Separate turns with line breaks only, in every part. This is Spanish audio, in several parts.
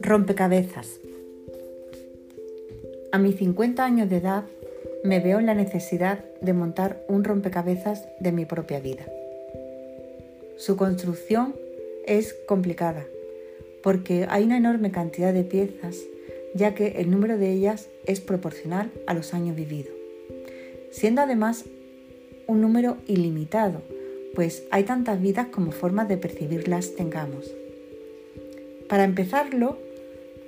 Rompecabezas. A mis 50 años de edad me veo en la necesidad de montar un rompecabezas de mi propia vida. Su construcción es complicada porque hay una enorme cantidad de piezas ya que el número de ellas es proporcional a los años vividos, siendo además un número ilimitado, pues hay tantas vidas como formas de percibirlas tengamos. Para empezarlo,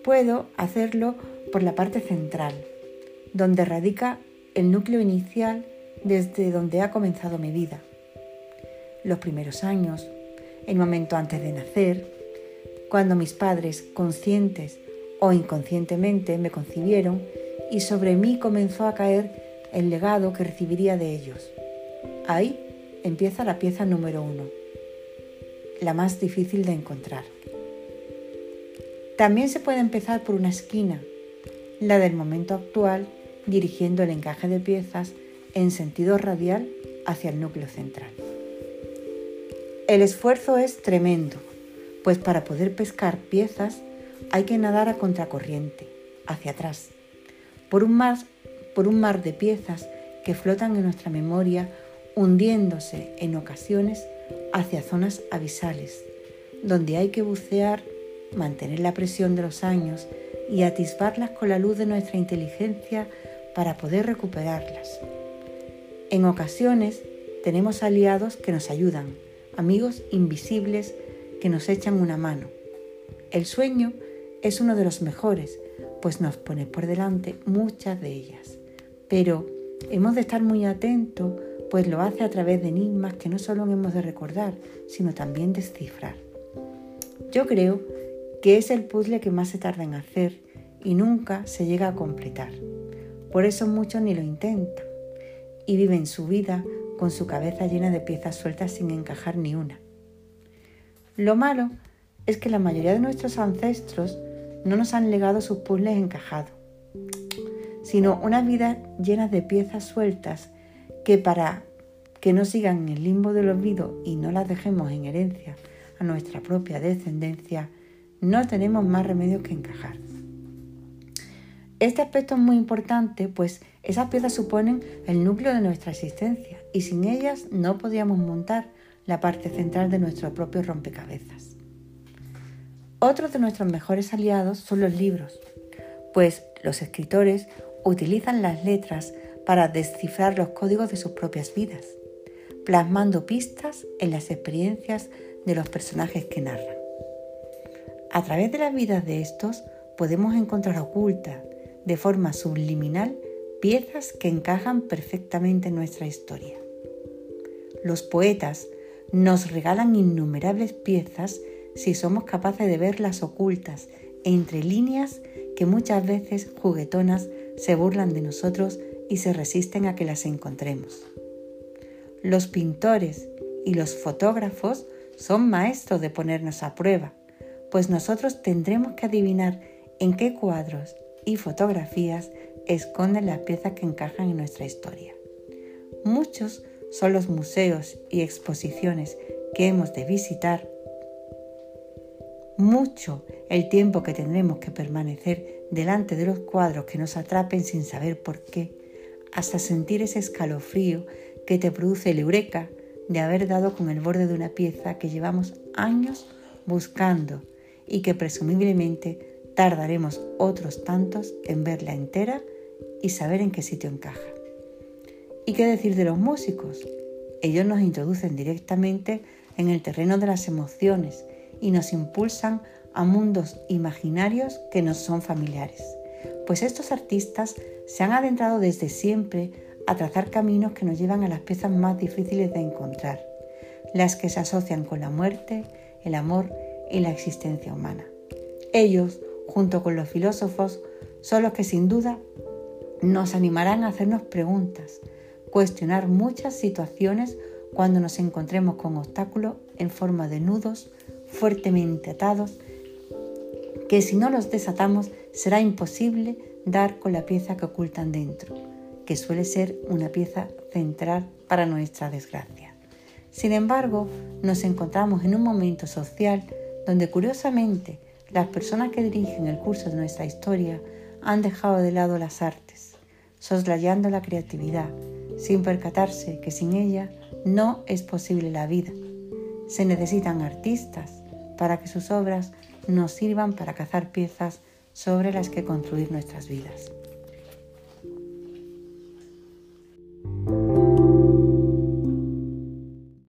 puedo hacerlo por la parte central, donde radica el núcleo inicial desde donde ha comenzado mi vida. Los primeros años, el momento antes de nacer, cuando mis padres, conscientes o inconscientemente, me concibieron y sobre mí comenzó a caer el legado que recibiría de ellos. Ahí empieza la pieza número uno, la más difícil de encontrar. También se puede empezar por una esquina, la del momento actual, dirigiendo el encaje de piezas en sentido radial hacia el núcleo central. El esfuerzo es tremendo, pues para poder pescar piezas hay que nadar a contracorriente, hacia atrás, por un mar, por un mar de piezas que flotan en nuestra memoria, hundiéndose en ocasiones hacia zonas abisales, donde hay que bucear mantener la presión de los años y atisbarlas con la luz de nuestra inteligencia para poder recuperarlas. En ocasiones tenemos aliados que nos ayudan, amigos invisibles que nos echan una mano. El sueño es uno de los mejores, pues nos pone por delante muchas de ellas. Pero hemos de estar muy atentos, pues lo hace a través de enigmas que no solo hemos de recordar, sino también descifrar. Yo creo que es el puzzle que más se tarda en hacer y nunca se llega a completar. Por eso muchos ni lo intentan y viven su vida con su cabeza llena de piezas sueltas sin encajar ni una. Lo malo es que la mayoría de nuestros ancestros no nos han legado sus puzzles encajados, sino una vida llena de piezas sueltas que para que no sigan en el limbo del olvido y no las dejemos en herencia a nuestra propia descendencia, no tenemos más remedio que encajar. Este aspecto es muy importante, pues esas piezas suponen el núcleo de nuestra existencia y sin ellas no podríamos montar la parte central de nuestro propio rompecabezas. Otro de nuestros mejores aliados son los libros, pues los escritores utilizan las letras para descifrar los códigos de sus propias vidas, plasmando pistas en las experiencias de los personajes que narran. A través de las vidas de estos podemos encontrar ocultas, de forma subliminal, piezas que encajan perfectamente en nuestra historia. Los poetas nos regalan innumerables piezas si somos capaces de verlas ocultas entre líneas que muchas veces juguetonas se burlan de nosotros y se resisten a que las encontremos. Los pintores y los fotógrafos son maestros de ponernos a prueba pues nosotros tendremos que adivinar en qué cuadros y fotografías esconden las piezas que encajan en nuestra historia. Muchos son los museos y exposiciones que hemos de visitar, mucho el tiempo que tendremos que permanecer delante de los cuadros que nos atrapen sin saber por qué, hasta sentir ese escalofrío que te produce el eureka de haber dado con el borde de una pieza que llevamos años buscando y que presumiblemente tardaremos otros tantos en verla entera y saber en qué sitio encaja. ¿Y qué decir de los músicos? Ellos nos introducen directamente en el terreno de las emociones y nos impulsan a mundos imaginarios que nos son familiares. Pues estos artistas se han adentrado desde siempre a trazar caminos que nos llevan a las piezas más difíciles de encontrar, las que se asocian con la muerte, el amor y la existencia humana. Ellos, junto con los filósofos, son los que sin duda nos animarán a hacernos preguntas, cuestionar muchas situaciones cuando nos encontremos con obstáculos en forma de nudos fuertemente atados, que si no los desatamos será imposible dar con la pieza que ocultan dentro, que suele ser una pieza central para nuestra desgracia. Sin embargo, nos encontramos en un momento social donde curiosamente las personas que dirigen el curso de nuestra historia han dejado de lado las artes, soslayando la creatividad, sin percatarse que sin ella no es posible la vida. Se necesitan artistas para que sus obras nos sirvan para cazar piezas sobre las que construir nuestras vidas.